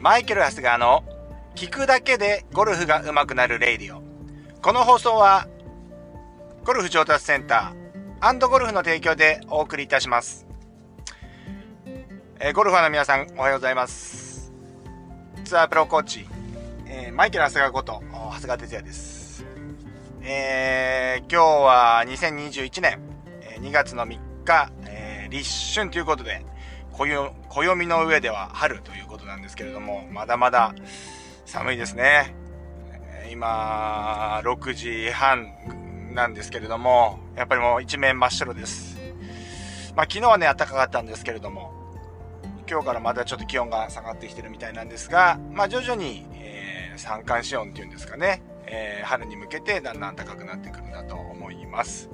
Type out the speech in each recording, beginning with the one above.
マイケル・ハスガーの聞くだけでゴルフが上手くなるレイディオ。この放送は、ゴルフ上達センターゴルフの提供でお送りいたします。えー、ゴルファーの皆さん、おはようございます。ツアープロコーチ、えー、マイケル・ハスガーこと、長谷川哲也です。えー、今日は2021年、2月の3日、えー、立春ということで、暦の上では春ということなんですけれども、まだまだ寒いですね。今、6時半なんですけれども、やっぱりもう一面真っ白です。まあ昨日はね、暖かかったんですけれども、今日からまたちょっと気温が下がってきてるみたいなんですが、まあ徐々に、えー、三寒四温っていうんですかね、えー、春に向けてだんだん暖かくなってくるんだと思います。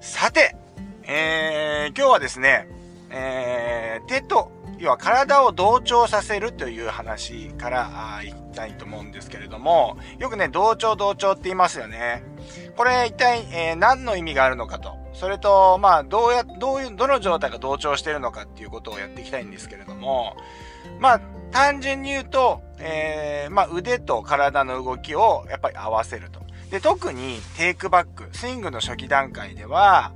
さて、えー、今日はですね、えー、手と、要は体を同調させるという話からいきたいと思うんですけれども、よくね、同調同調って言いますよね。これ一体、えー、何の意味があるのかと。それと、まあ、どうや、どういう、どの状態が同調してるのかっていうことをやっていきたいんですけれども、まあ、単純に言うと、えー、まあ、腕と体の動きをやっぱり合わせると。で、特にテイクバック、スイングの初期段階では、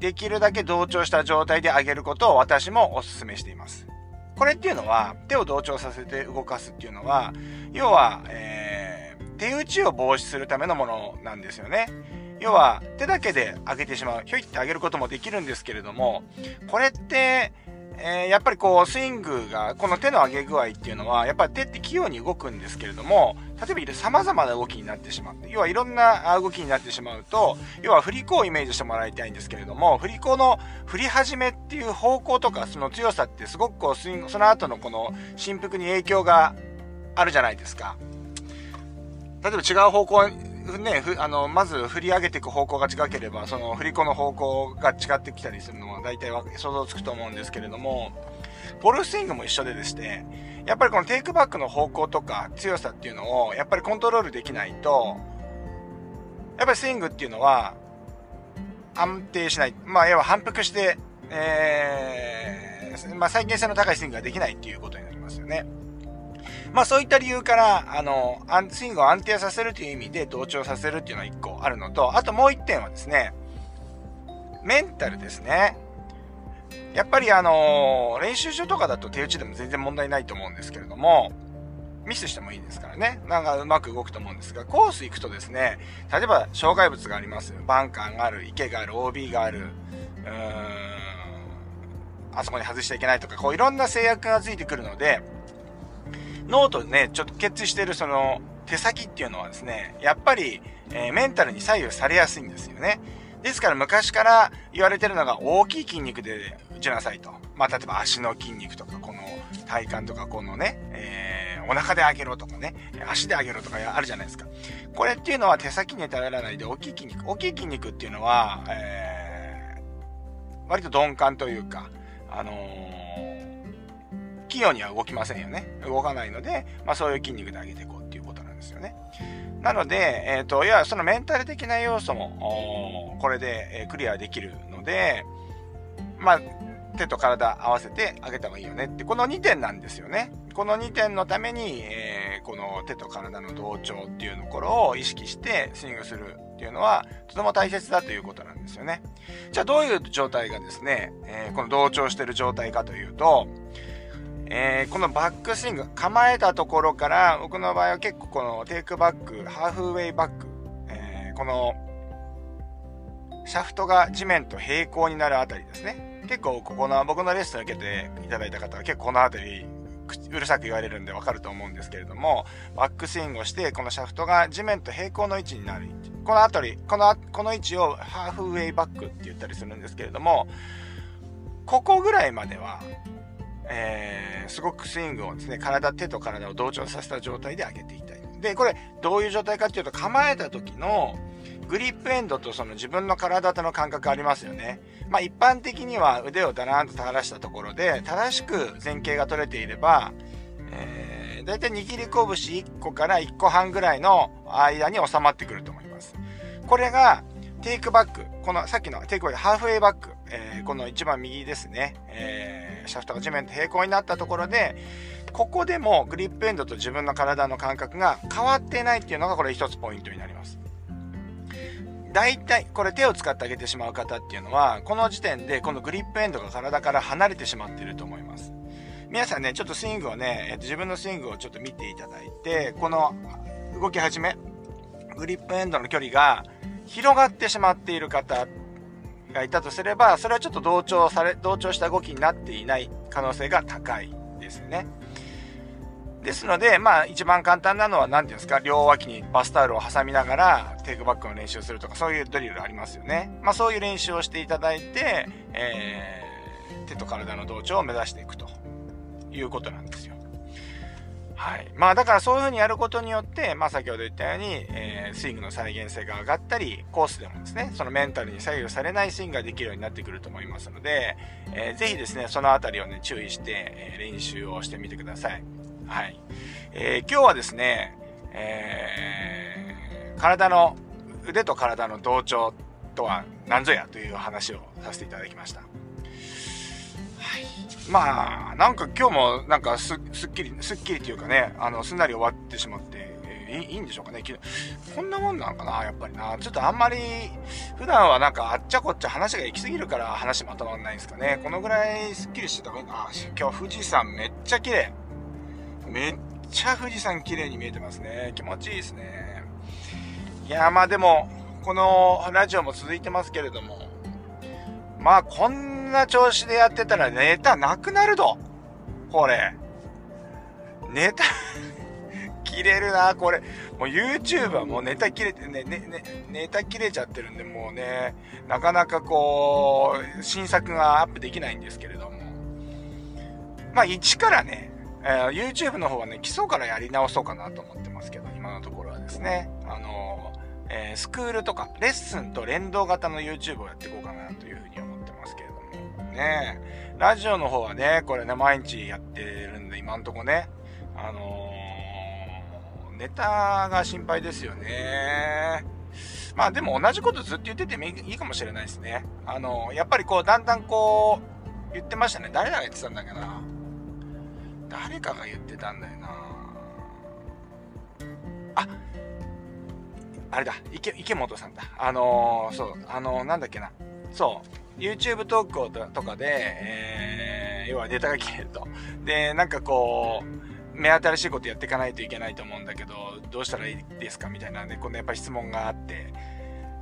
できるだけ同調した状態で上げることを私もお勧めしています。これっていうのは、手を同調させて動かすっていうのは、要は、えー、手打ちを防止するためのものなんですよね。要は、手だけで上げてしまう。ひょいって上げることもできるんですけれども、これって、えー、やっぱりこう、スイングが、この手の上げ具合っていうのは、やっぱり手って器用に動くんですけれども、例えば様々な動きになってしまう。要はいろんな動きになってしまうと、要は振り子をイメージしてもらいたいんですけれども、振り子の振り始めっていう方向とか、その強さってすごくこう、スイング、その後のこの振幅に影響があるじゃないですか。例えば違う方向ね、あの、まず振り上げていく方向が違ければ、その振り子の方向が違ってきたりするのは大体想像つくと思うんですけれども、ゴルスイングも一緒ででして、やっぱりこのテイクバックの方向とか強さっていうのを、やっぱりコントロールできないと、やっぱりスイングっていうのは、安定しない。まあ、要は反復して、えー、まあ、再現性の高いスイングができないっていうことになりますよね。まあそういった理由から、あの、スイングを安定させるという意味で同調させるっていうのは一個あるのと、あともう一点はですね、メンタルですね。やっぱりあの、練習場とかだと手打ちでも全然問題ないと思うんですけれども、ミスしてもいいですからね。なんかうまく動くと思うんですが、コース行くとですね、例えば障害物があります。バンカーがある、池がある、OB がある、うーん、あそこに外しちゃいけないとか、こういろんな制約がついてくるので、脳とね、ちょっと決意してるその手先っていうのはですね、やっぱり、えー、メンタルに左右されやすいんですよね。ですから昔から言われてるのが大きい筋肉で打ちなさいと。まあ、例えば足の筋肉とか、この体幹とか、このね、えー、お腹で上げろとかね、足で上げろとかあるじゃないですか。これっていうのは手先に頼らないで大きい筋肉。大きい筋肉っていうのは、えー、割と鈍感というか、あのー器用には動きませんよね。動かないので、まあそういう筋肉で上げていこうっていうことなんですよね。なので、えっ、ー、と、いや、そのメンタル的な要素も、これで、えクリアできるので、まあ、手と体合わせてあげた方がいいよねって、この2点なんですよね。この2点のために、えー、この手と体の同調っていうところを意識してスイングするっていうのは、とても大切だということなんですよね。じゃあどういう状態がですね、えー、この同調してる状態かというと、えー、このバックスイング、構えたところから、僕の場合は結構このテイクバック、ハーフウェイバック、えー、この、シャフトが地面と平行になるあたりですね。結構ここの、僕のレッスンを受けていただいた方は結構このあたり、うるさく言われるんでわかると思うんですけれども、バックスイングをして、このシャフトが地面と平行の位置になる。このあたり、この、この位置をハーフウェイバックって言ったりするんですけれども、ここぐらいまでは、えー、すごくスイングをですね、体、手と体を同調させた状態で上げていきたい。で、これ、どういう状態かっていうと、構えた時の、グリップエンドとその自分の体との感覚ありますよね。まあ一般的には腕をだらーんと垂らしたところで、正しく前傾が取れていれば、えー、だいたい握り拳1個から1個半ぐらいの間に収まってくると思います。これが、テイクバック、このさっきのテイクバック、ハーフウェイバック、えー、この一番右ですね、えー、シャフトが地面と平行になったところで、ここでもグリップエンドと自分の体の感覚が変わってないっていうのがこれ一つポイントになります。大体、これ手を使ってあげてしまう方っていうのは、この時点でこのグリップエンドが体から離れてしまっていると思います。皆さんね、ちょっとスイングをね、えっと、自分のスイングをちょっと見ていただいて、この動き始め、グリップエンドの距離が広がってしまっている方がいたとすれば、それはちょっと同調され、同調した動きになっていない可能性が高いですね。ですので、まあ一番簡単なのは何ていうんですか、両脇にバスタオルを挟みながらテイクバックの練習をするとか、そういうドリルありますよね。まあそういう練習をしていただいて、えー、手と体の同調を目指していくということなんですよ。はい。まあだからそういう風にやることによって、まあ先ほど言ったように、えー、スイングの再現性が上がったり、コースでもですね、そのメンタルに左右されないスイングができるようになってくると思いますので、えー、ぜひですね、そのあたりをね、注意して、えー、練習をしてみてください。はい。えー、今日はですね、えー、体の、腕と体の同調とは何ぞやという話をさせていただきました。まあ、なんか今日もなんかすすっきり、すっきりというかね、あの、すんなり終わってしまって、えー、いいんでしょうかね。こんなもんなんかな、やっぱりな。ちょっとあんまり、普段はなんかあっちゃこっちゃ話が行き過ぎるから話まとまんないんですかね。このぐらいすっきりしてた方がいいな。今日富士山めっちゃ綺麗。めっちゃ富士山綺麗に見えてますね。気持ちいいですね。いや、まあでも、このラジオも続いてますけれども、まあこんな調子でやってたらネタなくなると。これ。ネタ 切れるな、これ。もう YouTube はもうネタ切れてね、ね、ね、ネタ切れちゃってるんで、もうね、なかなかこう、新作がアップできないんですけれども。まあ一からね、えー、YouTube の方はね、基礎からやり直そうかなと思ってますけど、今のところはですね、あのー、えー、スクールとか、レッスンと連動型の YouTube をやっていこうかなというふうに思ってますけど、ね、ラジオの方はね、これね、毎日やってるんで、今んとこね、あのネタが心配ですよね。まあでも同じことずっと言っててもいいかもしれないですね。あのやっぱりこう、だんだんこう、言ってましたね。誰が言ってたんだっけな。誰かが言ってたんだよなああれだ池池本さんだあのー、そうあのー、なんだっけなそう YouTube トークとかで、えー、要はネタが切れると。でなんかこう目新しいことやっていかないといけないと思うんだけどどうしたらいいですかみたいな。ねこのやっぱ質問があって。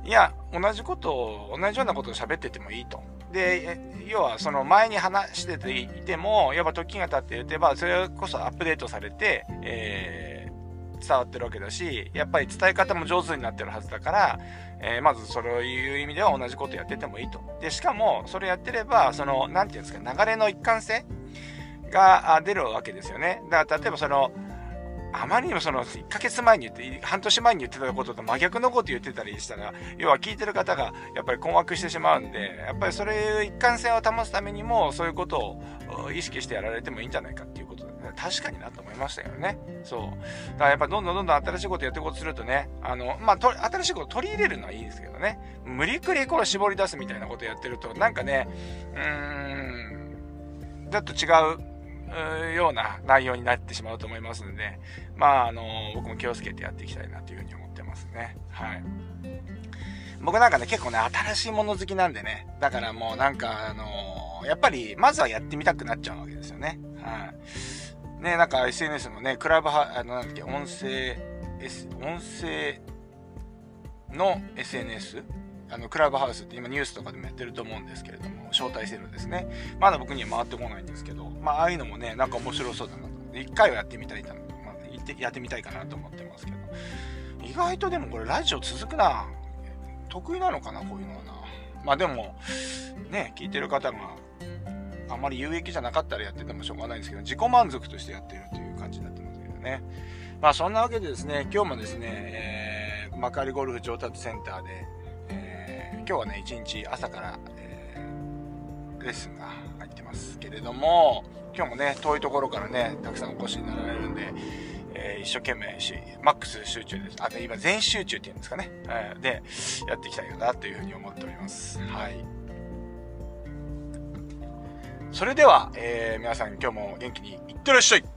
いや同じことを同じようなことを喋っててもいいと。で、要はその前に話してていても、やっぱ時が経っていれば、それこそアップデートされて、えー、伝わってるわけだし、やっぱり伝え方も上手になってるはずだから、えー、まずそういう意味では同じことやっててもいいと。で、しかも、それやってれば、その、なんていうんですか、流れの一貫性が出るわけですよね。だから、例えばその、あまりにもその1ヶ月前に言って、半年前に言ってたことと真逆のこと言ってたりしたら、要は聞いてる方がやっぱり困惑してしまうんで、やっぱりそれ一貫性を保つためにも、そういうことを意識してやられてもいいんじゃないかっていう、確かになと思いましたよね。そう。だからやっぱどんどんどんどん新しいことやっていこうとするとね、あの、まあ、新しいこと取り入れるのはいいですけどね、無理くりこれ絞り出すみたいなことやってると、なんかね、うーん、だと違うような内容になってしまうと思いますので、まあ、あの、僕も気をつけてやっていきたいなというふうに思ってますね。はい。僕なんかね、結構ね、新しいもの好きなんでね、だからもうなんか、あのやっぱり、まずはやってみたくなっちゃうわけですよね。はい。ね、なんか SNS のね、クラブハ、あの、なんだっけ、音声、S、音声の SNS? あの、クラブハウスって今ニュースとかでもやってると思うんですけれども、招待制度ですね。まだ僕には回ってこないんですけど、まあ、ああいうのもね、なんか面白そうだなと。一回はやってみたい、まあ、やってみたいかなと思ってますけど。意外とでもこれラジオ続くな。得意なのかな、こういうのはな。まあでも、ね、聞いてる方があまり有益じゃなかったらやっててもしょうがないんですけど、自己満足としてやってるという感じになってますけどね。まあそんなわけでですね、今日もですね、えー、幕張ゴルフ上達センターでえ、今日はね、一日朝から、えー、レッスンが入ってますけれども、今日もね、遠いところからね、たくさんお越しになられるんで、えー、一生懸命し、マックス集中です。あ、で、今全集中っていうんですかね。えー、で、やっていきたいかなというふうに思っております。はい。それでは、えー、皆さん今日も元気にいってらっしゃい。